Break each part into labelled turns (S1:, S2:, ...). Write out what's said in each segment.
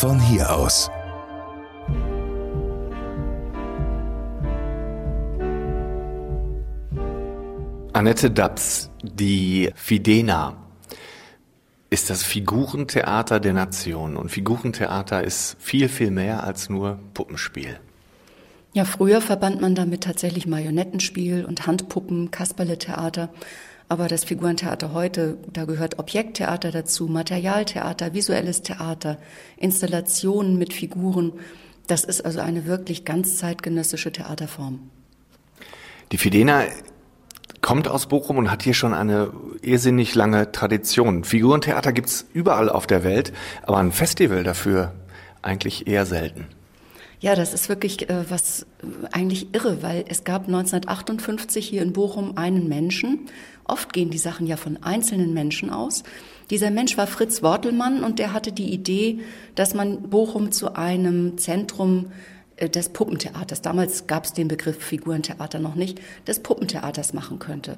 S1: von hier aus.
S2: Annette Daps, die Fidena, ist das Figurentheater der Nation. Und Figurentheater ist viel, viel mehr als nur Puppenspiel.
S3: Ja, früher verband man damit tatsächlich Marionettenspiel und Handpuppen, Kasperletheater. Aber das Figurentheater heute, da gehört Objekttheater dazu, Materialtheater, visuelles Theater, Installationen mit Figuren. Das ist also eine wirklich ganz zeitgenössische Theaterform.
S2: Die Fidena kommt aus Bochum und hat hier schon eine irrsinnig lange Tradition. Figurentheater gibt's überall auf der Welt, aber ein Festival dafür eigentlich eher selten.
S3: Ja, das ist wirklich äh, was äh, eigentlich irre, weil es gab 1958 hier in Bochum einen Menschen. Oft gehen die Sachen ja von einzelnen Menschen aus. Dieser Mensch war Fritz Wortelmann und der hatte die Idee, dass man Bochum zu einem Zentrum äh, des Puppentheaters, damals gab es den Begriff Figurentheater noch nicht, des Puppentheaters machen könnte.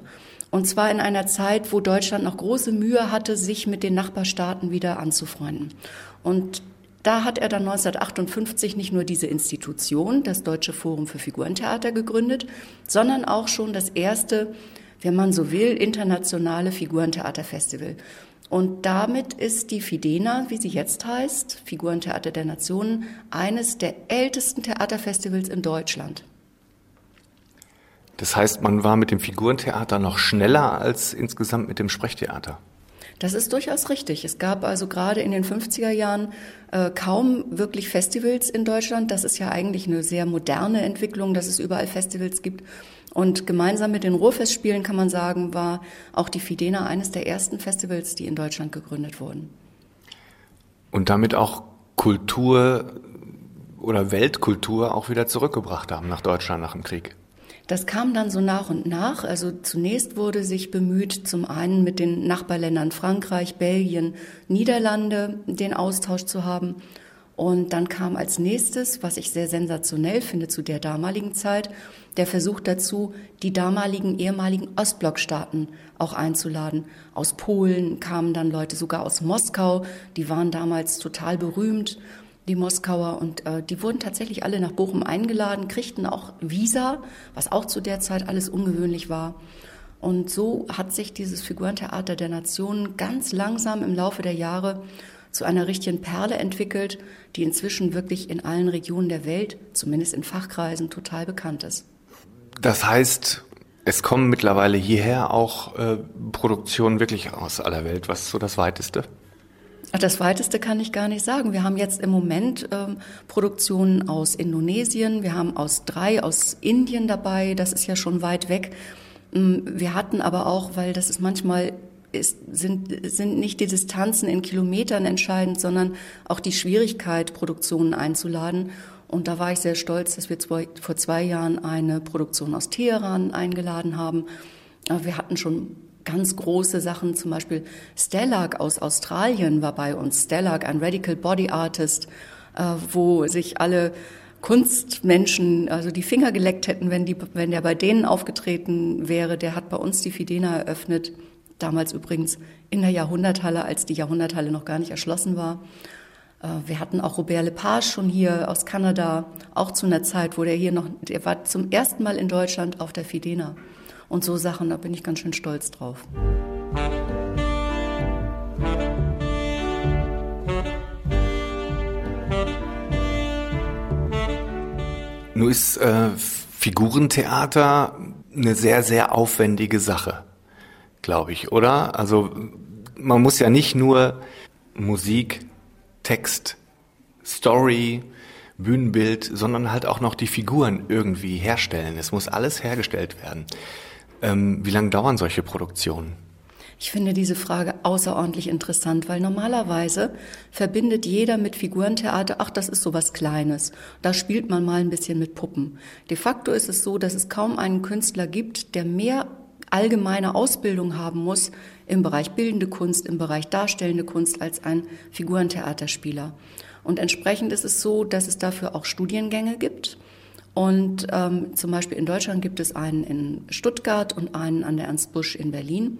S3: Und zwar in einer Zeit, wo Deutschland noch große Mühe hatte, sich mit den Nachbarstaaten wieder anzufreunden. Und da hat er dann 1958 nicht nur diese Institution, das Deutsche Forum für Figurentheater, gegründet, sondern auch schon das erste, wenn man so will, internationale Figurentheaterfestival. Und damit ist die Fidena, wie sie jetzt heißt, Figurentheater der Nationen, eines der ältesten Theaterfestivals in Deutschland.
S2: Das heißt, man war mit dem Figurentheater noch schneller als insgesamt mit dem Sprechtheater.
S3: Das ist durchaus richtig. Es gab also gerade in den 50er Jahren äh, kaum wirklich Festivals in Deutschland. Das ist ja eigentlich eine sehr moderne Entwicklung, dass es überall Festivals gibt. Und gemeinsam mit den Ruhrfestspielen kann man sagen, war auch die Fidena eines der ersten Festivals, die in Deutschland gegründet wurden.
S2: Und damit auch Kultur oder Weltkultur auch wieder zurückgebracht haben nach Deutschland nach dem Krieg.
S3: Das kam dann so nach und nach. Also zunächst wurde sich bemüht, zum einen mit den Nachbarländern Frankreich, Belgien, Niederlande den Austausch zu haben. Und dann kam als nächstes, was ich sehr sensationell finde zu der damaligen Zeit, der Versuch dazu, die damaligen ehemaligen Ostblockstaaten auch einzuladen. Aus Polen kamen dann Leute sogar aus Moskau, die waren damals total berühmt die Moskauer. Und äh, die wurden tatsächlich alle nach Bochum eingeladen, kriegten auch Visa, was auch zu der Zeit alles ungewöhnlich war. Und so hat sich dieses Figurentheater der Nationen ganz langsam im Laufe der Jahre zu einer richtigen Perle entwickelt, die inzwischen wirklich in allen Regionen der Welt, zumindest in Fachkreisen, total bekannt ist.
S2: Das heißt, es kommen mittlerweile hierher auch äh, Produktionen wirklich aus aller Welt. Was ist so das Weiteste?
S3: Das weiteste kann ich gar nicht sagen. Wir haben jetzt im Moment ähm, Produktionen aus Indonesien, wir haben aus drei aus Indien dabei, das ist ja schon weit weg. Ähm, wir hatten aber auch, weil das ist manchmal ist, sind, sind nicht die Distanzen in Kilometern entscheidend, sondern auch die Schwierigkeit, Produktionen einzuladen. Und da war ich sehr stolz, dass wir zwei, vor zwei Jahren eine Produktion aus Teheran eingeladen haben. Wir hatten schon ganz große Sachen, zum Beispiel Stellag aus Australien war bei uns. Stellag, ein Radical Body Artist, äh, wo sich alle Kunstmenschen also die Finger geleckt hätten, wenn, die, wenn der bei denen aufgetreten wäre. Der hat bei uns die Fidena eröffnet, damals übrigens in der Jahrhunderthalle, als die Jahrhunderthalle noch gar nicht erschlossen war. Äh, wir hatten auch Robert Lepage schon hier aus Kanada, auch zu einer Zeit, wo der hier noch, der war zum ersten Mal in Deutschland auf der Fidena. Und so Sachen, da bin ich ganz schön stolz drauf.
S2: Nur ist äh, Figurentheater eine sehr, sehr aufwendige Sache, glaube ich, oder? Also man muss ja nicht nur Musik, Text, Story, Bühnenbild, sondern halt auch noch die Figuren irgendwie herstellen. Es muss alles hergestellt werden. Ähm, wie lange dauern solche Produktionen?
S3: Ich finde diese Frage außerordentlich interessant, weil normalerweise verbindet jeder mit Figurentheater, ach, das ist so was Kleines. Da spielt man mal ein bisschen mit Puppen. De facto ist es so, dass es kaum einen Künstler gibt, der mehr allgemeine Ausbildung haben muss im Bereich bildende Kunst, im Bereich darstellende Kunst als ein Figurentheaterspieler. Und entsprechend ist es so, dass es dafür auch Studiengänge gibt. Und ähm, zum Beispiel in Deutschland gibt es einen in Stuttgart und einen an der Ernst Busch in Berlin.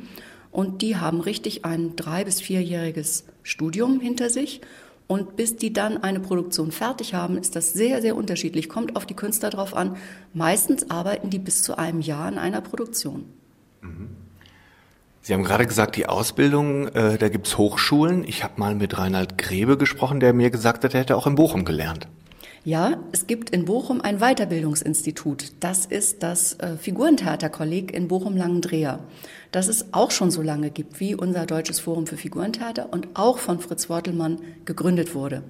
S3: Und die haben richtig ein drei- bis vierjähriges Studium hinter sich. Und bis die dann eine Produktion fertig haben, ist das sehr, sehr unterschiedlich. Kommt auf die Künstler drauf an. Meistens arbeiten die bis zu einem Jahr an einer Produktion.
S2: Sie haben gerade gesagt, die Ausbildung, äh, da gibt's Hochschulen. Ich habe mal mit Reinhard Grebe gesprochen, der mir gesagt hat, er hätte auch in Bochum gelernt.
S3: Ja, es gibt in Bochum ein Weiterbildungsinstitut. Das ist das äh, Figurentheaterkolleg in Bochum-Langendreher. Das es auch schon so lange gibt wie unser Deutsches Forum für Figurentheater und auch von Fritz Wortelmann gegründet wurde.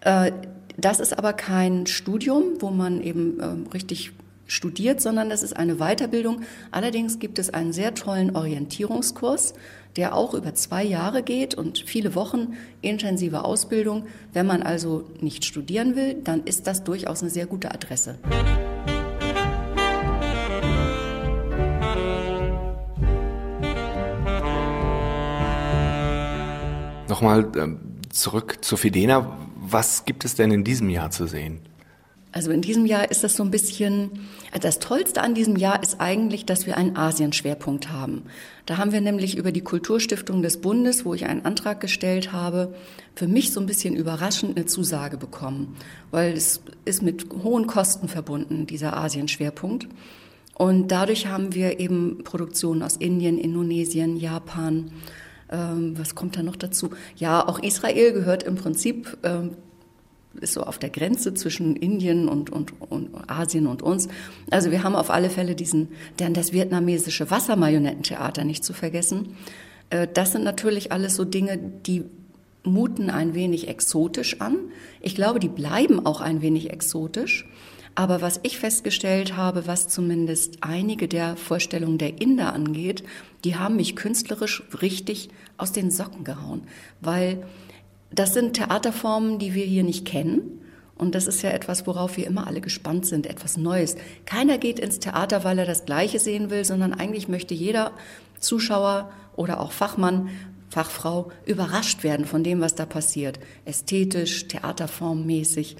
S3: Äh, das ist aber kein Studium, wo man eben äh, richtig studiert, sondern das ist eine Weiterbildung. Allerdings gibt es einen sehr tollen Orientierungskurs, der auch über zwei Jahre geht und viele Wochen intensive Ausbildung. Wenn man also nicht studieren will, dann ist das durchaus eine sehr gute Adresse.
S2: Nochmal ähm, zurück zu Fidena. Was gibt es denn in diesem Jahr zu sehen?
S3: Also in diesem Jahr ist das so ein bisschen, das Tollste an diesem Jahr ist eigentlich, dass wir einen Asienschwerpunkt haben. Da haben wir nämlich über die Kulturstiftung des Bundes, wo ich einen Antrag gestellt habe, für mich so ein bisschen überraschend eine Zusage bekommen, weil es ist mit hohen Kosten verbunden, dieser Asienschwerpunkt. Und dadurch haben wir eben Produktionen aus Indien, Indonesien, Japan, ähm, was kommt da noch dazu? Ja, auch Israel gehört im Prinzip ähm, ist so auf der Grenze zwischen Indien und, und, und Asien und uns. Also wir haben auf alle Fälle diesen, denn das vietnamesische Wassermarionettentheater nicht zu vergessen. Äh, das sind natürlich alles so Dinge, die muten ein wenig exotisch an. Ich glaube, die bleiben auch ein wenig exotisch. Aber was ich festgestellt habe, was zumindest einige der Vorstellungen der Inder angeht, die haben mich künstlerisch richtig aus den Socken gehauen, weil das sind Theaterformen, die wir hier nicht kennen. Und das ist ja etwas, worauf wir immer alle gespannt sind, etwas Neues. Keiner geht ins Theater, weil er das Gleiche sehen will, sondern eigentlich möchte jeder Zuschauer oder auch Fachmann, Fachfrau überrascht werden von dem, was da passiert. Ästhetisch, theaterformmäßig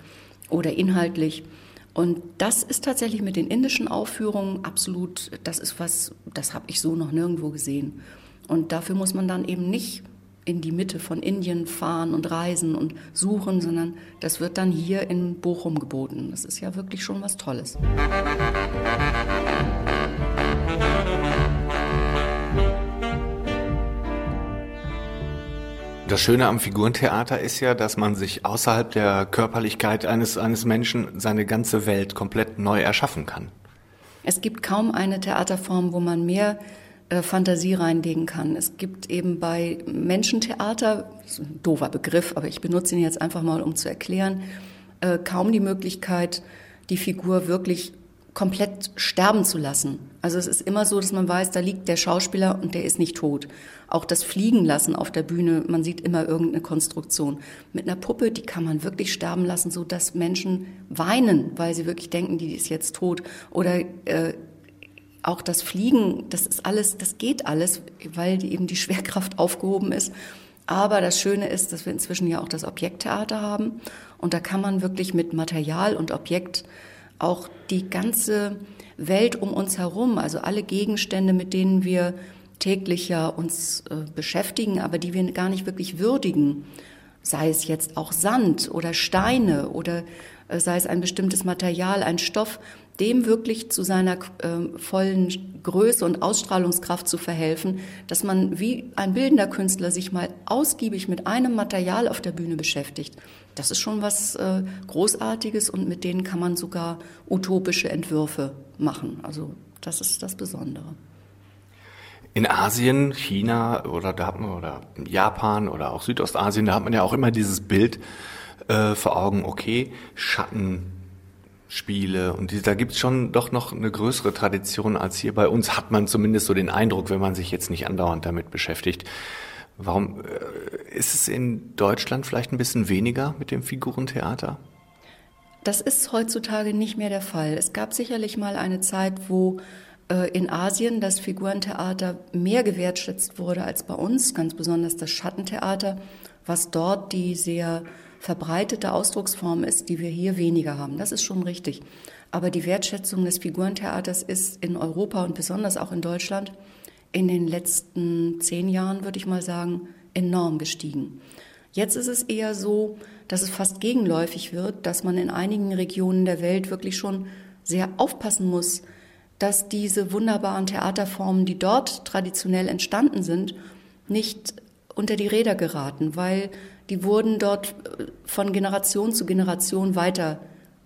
S3: oder inhaltlich. Und das ist tatsächlich mit den indischen Aufführungen absolut, das ist was, das habe ich so noch nirgendwo gesehen. Und dafür muss man dann eben nicht in die Mitte von Indien fahren und reisen und suchen, sondern das wird dann hier in Bochum geboten. Das ist ja wirklich schon was Tolles.
S2: Das Schöne am Figurentheater ist ja, dass man sich außerhalb der Körperlichkeit eines, eines Menschen seine ganze Welt komplett neu erschaffen kann.
S3: Es gibt kaum eine Theaterform, wo man mehr Fantasie reinlegen kann. Es gibt eben bei Menschentheater, ein doofer Begriff, aber ich benutze ihn jetzt einfach mal, um zu erklären, äh, kaum die Möglichkeit, die Figur wirklich komplett sterben zu lassen. Also es ist immer so, dass man weiß, da liegt der Schauspieler und der ist nicht tot. Auch das Fliegen lassen auf der Bühne, man sieht immer irgendeine Konstruktion. Mit einer Puppe, die kann man wirklich sterben lassen, so dass Menschen weinen, weil sie wirklich denken, die ist jetzt tot. Oder äh, auch das Fliegen, das ist alles, das geht alles, weil eben die Schwerkraft aufgehoben ist. Aber das Schöne ist, dass wir inzwischen ja auch das Objekttheater haben. Und da kann man wirklich mit Material und Objekt auch die ganze Welt um uns herum, also alle Gegenstände, mit denen wir täglich ja uns äh, beschäftigen, aber die wir gar nicht wirklich würdigen, sei es jetzt auch Sand oder Steine oder äh, sei es ein bestimmtes Material, ein Stoff, dem wirklich zu seiner äh, vollen Größe und Ausstrahlungskraft zu verhelfen, dass man wie ein bildender Künstler sich mal ausgiebig mit einem Material auf der Bühne beschäftigt. Das ist schon was äh, Großartiges und mit denen kann man sogar utopische Entwürfe machen. Also das ist das Besondere.
S2: In Asien, China oder da hat man oder Japan oder auch Südostasien, da hat man ja auch immer dieses Bild äh, vor Augen, okay, Schatten, Spiele und die, da gibt's schon doch noch eine größere Tradition als hier bei uns, hat man zumindest so den Eindruck, wenn man sich jetzt nicht andauernd damit beschäftigt. Warum äh, ist es in Deutschland vielleicht ein bisschen weniger mit dem Figurentheater?
S3: Das ist heutzutage nicht mehr der Fall. Es gab sicherlich mal eine Zeit, wo äh, in Asien das Figurentheater mehr gewertschätzt wurde als bei uns, ganz besonders das Schattentheater, was dort die sehr verbreitete Ausdrucksform ist, die wir hier weniger haben. Das ist schon richtig. Aber die Wertschätzung des Figurentheaters ist in Europa und besonders auch in Deutschland in den letzten zehn Jahren, würde ich mal sagen, enorm gestiegen. Jetzt ist es eher so, dass es fast gegenläufig wird, dass man in einigen Regionen der Welt wirklich schon sehr aufpassen muss, dass diese wunderbaren Theaterformen, die dort traditionell entstanden sind, nicht unter die Räder geraten, weil die wurden dort äh, von Generation zu Generation weiter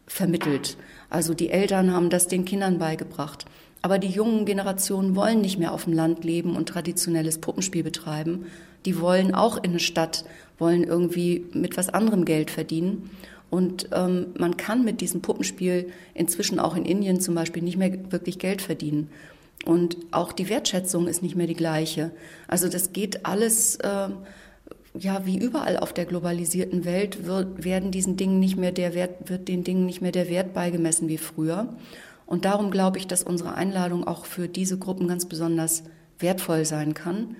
S3: vermittelt. Also die Eltern haben das den Kindern beigebracht. Aber die jungen Generationen wollen nicht mehr auf dem Land leben und traditionelles Puppenspiel betreiben. Die wollen auch in eine Stadt, wollen irgendwie mit was anderem Geld verdienen. Und ähm, man kann mit diesem Puppenspiel inzwischen auch in Indien zum Beispiel nicht mehr wirklich Geld verdienen. Und auch die Wertschätzung ist nicht mehr die gleiche. Also das geht alles, äh, ja, wie überall auf der globalisierten Welt wird, werden diesen Dingen nicht mehr der Wert, wird den Dingen nicht mehr der Wert beigemessen wie früher. Und darum glaube ich, dass unsere Einladung auch für diese Gruppen ganz besonders wertvoll sein kann,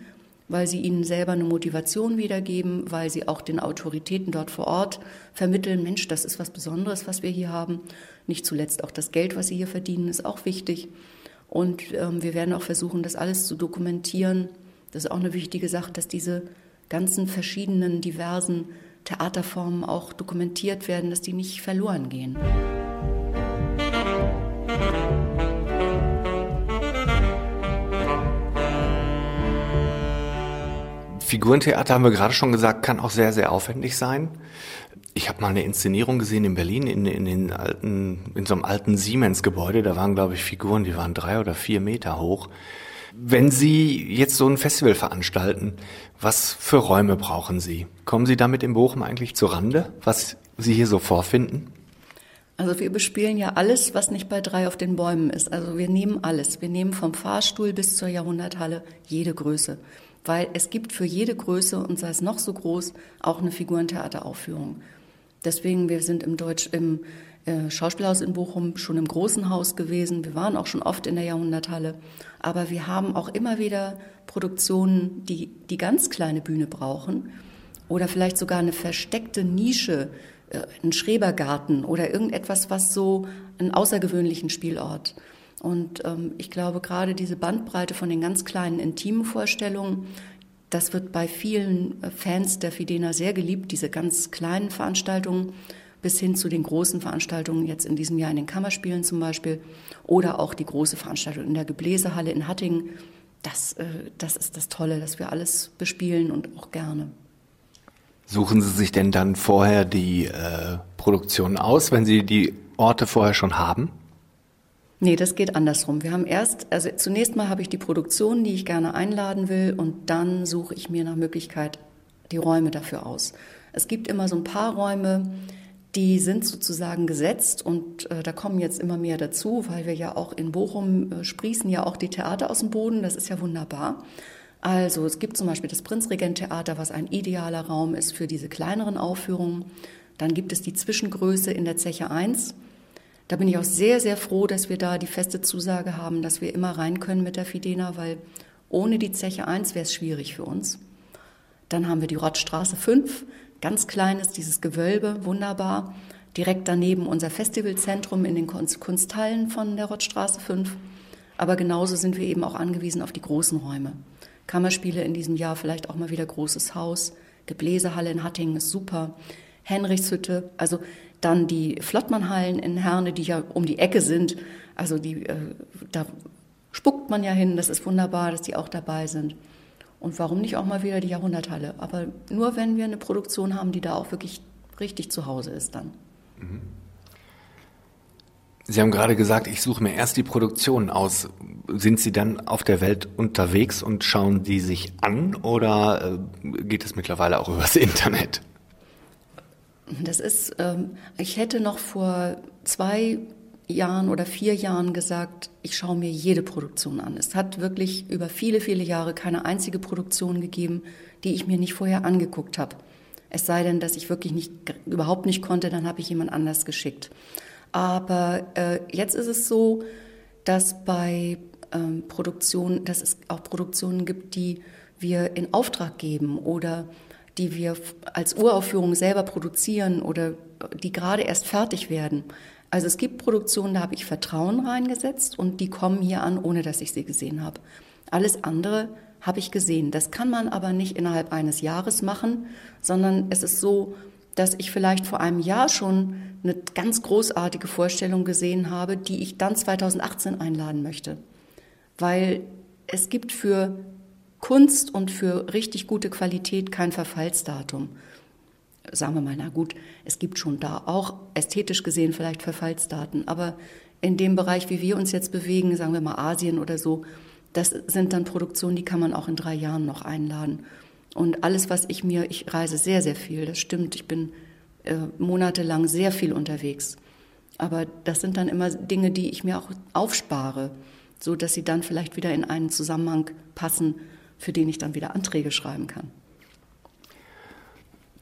S3: weil sie ihnen selber eine Motivation wiedergeben, weil sie auch den Autoritäten dort vor Ort vermitteln, Mensch, das ist was Besonderes, was wir hier haben. Nicht zuletzt auch das Geld, was sie hier verdienen, ist auch wichtig. Und ähm, wir werden auch versuchen, das alles zu dokumentieren. Das ist auch eine wichtige Sache, dass diese ganzen verschiedenen, diversen Theaterformen auch dokumentiert werden, dass die nicht verloren gehen.
S2: Figurentheater haben wir gerade schon gesagt, kann auch sehr, sehr aufwendig sein. Ich habe mal eine Inszenierung gesehen in Berlin in, in, den alten, in so einem alten Siemens-Gebäude. Da waren, glaube ich, Figuren, die waren drei oder vier Meter hoch. Wenn Sie jetzt so ein Festival veranstalten, was für Räume brauchen Sie? Kommen Sie damit in Bochum eigentlich zur Rande, was Sie hier so vorfinden?
S3: Also wir bespielen ja alles, was nicht bei drei auf den Bäumen ist. Also wir nehmen alles. Wir nehmen vom Fahrstuhl bis zur Jahrhunderthalle jede Größe weil es gibt für jede Größe und sei es noch so groß auch eine Figurentheateraufführung. Deswegen, wir sind im Deutsch, im äh, Schauspielhaus in Bochum schon im großen Haus gewesen. Wir waren auch schon oft in der Jahrhunderthalle. Aber wir haben auch immer wieder Produktionen, die die ganz kleine Bühne brauchen oder vielleicht sogar eine versteckte Nische, äh, einen Schrebergarten oder irgendetwas, was so einen außergewöhnlichen Spielort. Und ähm, ich glaube, gerade diese Bandbreite von den ganz kleinen intimen Vorstellungen, das wird bei vielen äh, Fans der Fidena sehr geliebt, diese ganz kleinen Veranstaltungen bis hin zu den großen Veranstaltungen, jetzt in diesem Jahr in den Kammerspielen zum Beispiel, oder auch die große Veranstaltung in der Gebläsehalle in Hattingen. Das, äh, das ist das Tolle, dass wir alles bespielen und auch gerne.
S2: Suchen Sie sich denn dann vorher die äh, Produktion aus, wenn Sie die Orte vorher schon haben?
S3: Nee, das geht andersrum. Wir haben erst, also zunächst mal habe ich die Produktion, die ich gerne einladen will, und dann suche ich mir nach Möglichkeit die Räume dafür aus. Es gibt immer so ein paar Räume, die sind sozusagen gesetzt und äh, da kommen jetzt immer mehr dazu, weil wir ja auch in Bochum äh, sprießen ja auch die Theater aus dem Boden, das ist ja wunderbar. Also es gibt zum Beispiel das Prinzregent-Theater, was ein idealer Raum ist für diese kleineren Aufführungen. Dann gibt es die Zwischengröße in der Zeche 1, da bin ich auch sehr, sehr froh, dass wir da die feste Zusage haben, dass wir immer rein können mit der Fidena, weil ohne die Zeche 1 wäre es schwierig für uns. Dann haben wir die Rottstraße 5, ganz kleines, dieses Gewölbe, wunderbar. Direkt daneben unser Festivalzentrum in den Kunsthallen von der Rottstraße 5. Aber genauso sind wir eben auch angewiesen auf die großen Räume. Kammerspiele in diesem Jahr vielleicht auch mal wieder großes Haus. Gebläsehalle in Hattingen ist super. Henrichshütte, also dann die Flottmannhallen in Herne, die ja um die Ecke sind. Also die, äh, da spuckt man ja hin. Das ist wunderbar, dass die auch dabei sind. Und warum nicht auch mal wieder die Jahrhunderthalle? Aber nur wenn wir eine Produktion haben, die da auch wirklich richtig zu Hause ist dann. Mhm.
S2: Sie haben gerade gesagt, ich suche mir erst die Produktion aus. Sind Sie dann auf der Welt unterwegs und schauen die sich an oder äh, geht es mittlerweile auch übers Internet?
S3: Das ist, ähm, ich hätte noch vor zwei Jahren oder vier Jahren gesagt, ich schaue mir jede Produktion an. Es hat wirklich über viele, viele Jahre keine einzige Produktion gegeben, die ich mir nicht vorher angeguckt habe. Es sei denn, dass ich wirklich nicht, überhaupt nicht konnte, dann habe ich jemand anders geschickt. Aber äh, jetzt ist es so, dass bei ähm, Produktionen, dass es auch Produktionen gibt, die wir in Auftrag geben oder die wir als Uraufführung selber produzieren oder die gerade erst fertig werden. Also es gibt Produktionen, da habe ich Vertrauen reingesetzt und die kommen hier an, ohne dass ich sie gesehen habe. Alles andere habe ich gesehen. Das kann man aber nicht innerhalb eines Jahres machen, sondern es ist so, dass ich vielleicht vor einem Jahr schon eine ganz großartige Vorstellung gesehen habe, die ich dann 2018 einladen möchte. Weil es gibt für Kunst und für richtig gute Qualität kein Verfallsdatum. Sagen wir mal, na gut, es gibt schon da auch ästhetisch gesehen vielleicht Verfallsdaten, aber in dem Bereich, wie wir uns jetzt bewegen, sagen wir mal Asien oder so, das sind dann Produktionen, die kann man auch in drei Jahren noch einladen. Und alles, was ich mir, ich reise sehr, sehr viel, das stimmt, ich bin äh, monatelang sehr viel unterwegs. Aber das sind dann immer Dinge, die ich mir auch aufspare, so dass sie dann vielleicht wieder in einen Zusammenhang passen, für den ich dann wieder Anträge schreiben kann.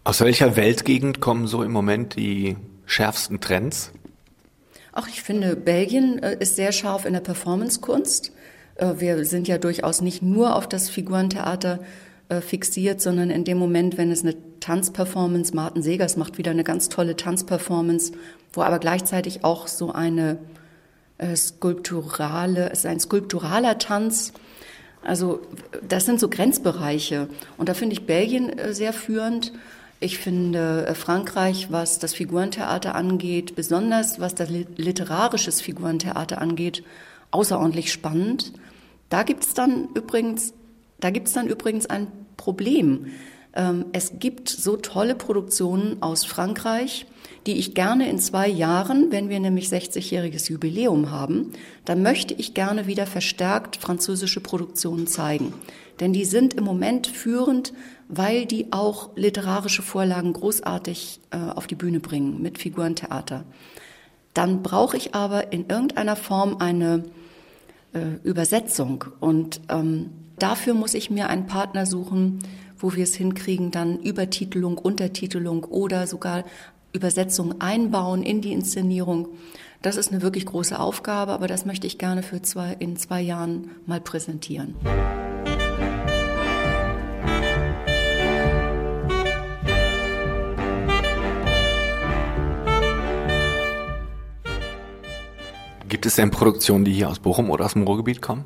S2: Aus welcher Weltgegend kommen so im Moment die schärfsten Trends?
S3: Ach, ich finde, Belgien äh, ist sehr scharf in der Performancekunst. Äh, wir sind ja durchaus nicht nur auf das Figurentheater äh, fixiert, sondern in dem Moment, wenn es eine Tanzperformance, Martin Segers macht wieder eine ganz tolle Tanzperformance, wo aber gleichzeitig auch so eine skulpturale, es ist ein skulpturaler Tanz, also das sind so Grenzbereiche. Und da finde ich Belgien sehr führend. Ich finde äh, Frankreich, was das Figurentheater angeht, besonders was das literarisches Figurentheater angeht, außerordentlich spannend. Da gibt es dann übrigens, da gibt es dann übrigens ein Problem. Ähm, es gibt so tolle Produktionen aus Frankreich, die ich gerne in zwei Jahren, wenn wir nämlich 60-jähriges Jubiläum haben, dann möchte ich gerne wieder verstärkt französische Produktionen zeigen. Denn die sind im Moment führend, weil die auch literarische Vorlagen großartig äh, auf die Bühne bringen mit Figurentheater. Dann brauche ich aber in irgendeiner Form eine äh, Übersetzung und ähm, dafür muss ich mir einen Partner suchen, wo wir es hinkriegen, dann Übertitelung, Untertitelung oder sogar Übersetzung einbauen in die Inszenierung. Das ist eine wirklich große Aufgabe, aber das möchte ich gerne für zwei, in zwei Jahren mal präsentieren.
S2: Gibt es denn Produktionen, die hier aus Bochum oder aus dem Ruhrgebiet kommen?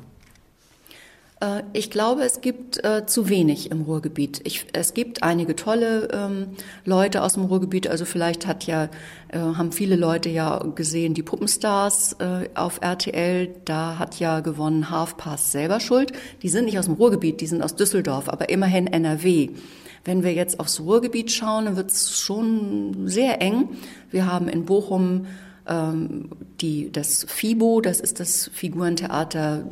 S3: Äh, ich glaube, es gibt äh, zu wenig im Ruhrgebiet. Ich, es gibt einige tolle ähm, Leute aus dem Ruhrgebiet. Also vielleicht hat ja, äh, haben viele Leute ja gesehen, die Puppenstars äh, auf RTL. Da hat ja gewonnen Halfpass selber schuld. Die sind nicht aus dem Ruhrgebiet, die sind aus Düsseldorf, aber immerhin NRW. Wenn wir jetzt aufs Ruhrgebiet schauen, dann wird es schon sehr eng. Wir haben in Bochum ähm, die, das FIBO, das ist das Figurentheater,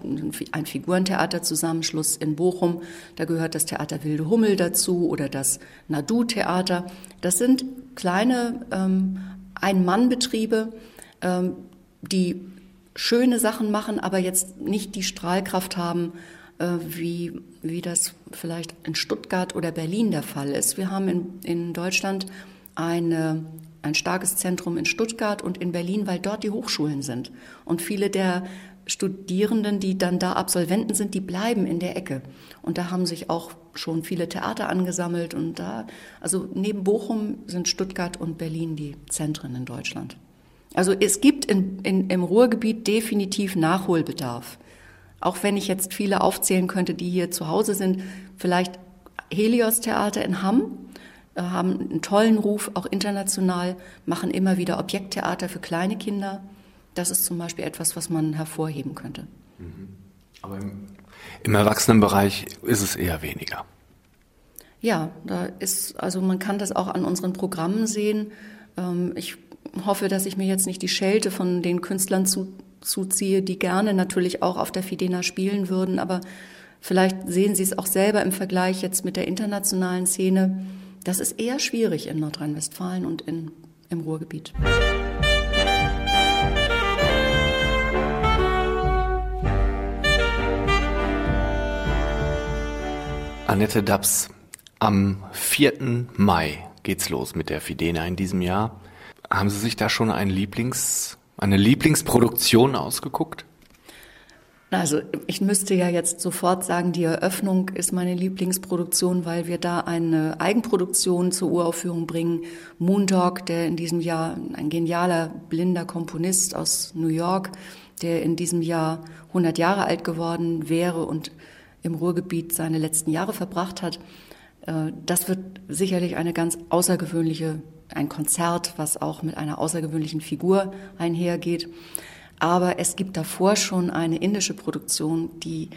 S3: ein Figurentheaterzusammenschluss in Bochum. Da gehört das Theater Wilde Hummel dazu oder das Nadu-Theater. Das sind kleine ähm, Ein-Mann-Betriebe, ähm, die schöne Sachen machen, aber jetzt nicht die Strahlkraft haben, äh, wie, wie das vielleicht in Stuttgart oder Berlin der Fall ist. Wir haben in, in Deutschland eine ein starkes Zentrum in Stuttgart und in Berlin, weil dort die Hochschulen sind. Und viele der Studierenden, die dann da Absolventen sind, die bleiben in der Ecke. Und da haben sich auch schon viele Theater angesammelt. Und da, also neben Bochum sind Stuttgart und Berlin die Zentren in Deutschland. Also es gibt in, in, im Ruhrgebiet definitiv Nachholbedarf. Auch wenn ich jetzt viele aufzählen könnte, die hier zu Hause sind, vielleicht Helios Theater in Hamm, haben einen tollen Ruf, auch international, machen immer wieder Objekttheater für kleine Kinder. Das ist zum Beispiel etwas, was man hervorheben könnte. Mhm.
S2: Aber im, im Erwachsenenbereich ist es eher weniger.
S3: Ja, da ist, also man kann das auch an unseren Programmen sehen. Ähm, ich hoffe, dass ich mir jetzt nicht die Schelte von den Künstlern zu, zuziehe, die gerne natürlich auch auf der Fidena spielen würden, aber vielleicht sehen Sie es auch selber im Vergleich jetzt mit der internationalen Szene das ist eher schwierig in Nordrhein-Westfalen und in, im Ruhrgebiet.
S2: Annette Daps, am 4. Mai geht's los mit der Fidena in diesem Jahr. Haben Sie sich da schon ein Lieblings, eine Lieblingsproduktion ausgeguckt?
S3: Also ich müsste ja jetzt sofort sagen, die Eröffnung ist meine Lieblingsproduktion, weil wir da eine Eigenproduktion zur Uraufführung bringen. Moondog, der in diesem Jahr ein genialer blinder Komponist aus New York, der in diesem Jahr 100 Jahre alt geworden wäre und im Ruhrgebiet seine letzten Jahre verbracht hat. Äh, das wird sicherlich eine ganz außergewöhnliche, ein Konzert, was auch mit einer außergewöhnlichen Figur einhergeht. Aber es gibt davor schon eine indische Produktion, die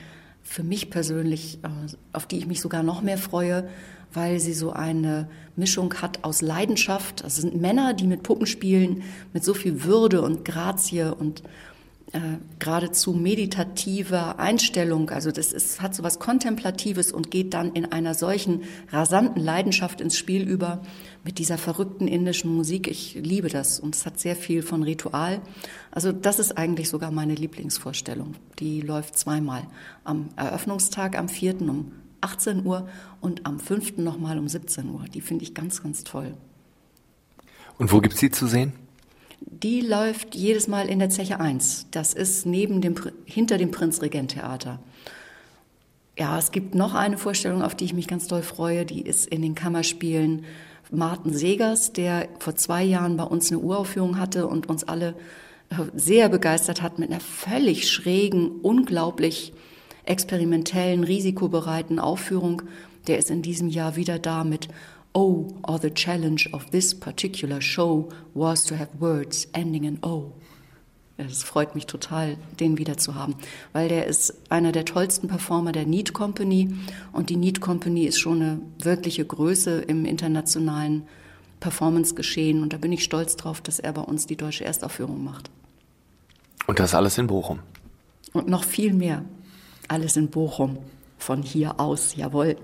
S3: für mich persönlich, äh, auf die ich mich sogar noch mehr freue, weil sie so eine Mischung hat aus Leidenschaft. Es sind Männer, die mit Puppen spielen, mit so viel Würde und Grazie und äh, geradezu meditativer Einstellung. Also das ist, hat so was Kontemplatives und geht dann in einer solchen rasanten Leidenschaft ins Spiel über mit dieser verrückten indischen Musik. Ich liebe das und es hat sehr viel von Ritual. Also das ist eigentlich sogar meine Lieblingsvorstellung. Die läuft zweimal. Am Eröffnungstag am 4. um 18 Uhr und am 5. nochmal um 17 Uhr. Die finde ich ganz, ganz toll.
S2: Und wo gibt es die zu sehen?
S3: Die läuft jedes Mal in der Zeche 1. Das ist neben dem, hinter dem Prinzregent-Theater. Ja, es gibt noch eine Vorstellung, auf die ich mich ganz doll freue. Die ist in den Kammerspielen Martin Segers, der vor zwei Jahren bei uns eine Uraufführung hatte und uns alle äh, sehr begeistert hat mit einer völlig schrägen, unglaublich experimentellen, risikobereiten Aufführung. Der ist in diesem Jahr wieder da mit Oh, or the challenge of this particular show was to have words ending in O. Es freut mich total, den wieder zu haben, weil der ist einer der tollsten Performer der Need Company und die Need Company ist schon eine wirkliche Größe im internationalen Performance-Geschehen und da bin ich stolz drauf, dass er bei uns die deutsche Erstaufführung macht.
S2: Und das alles in Bochum?
S3: Und noch viel mehr. Alles in Bochum. Von hier aus, jawohl.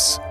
S1: Bochum. Von hier aus.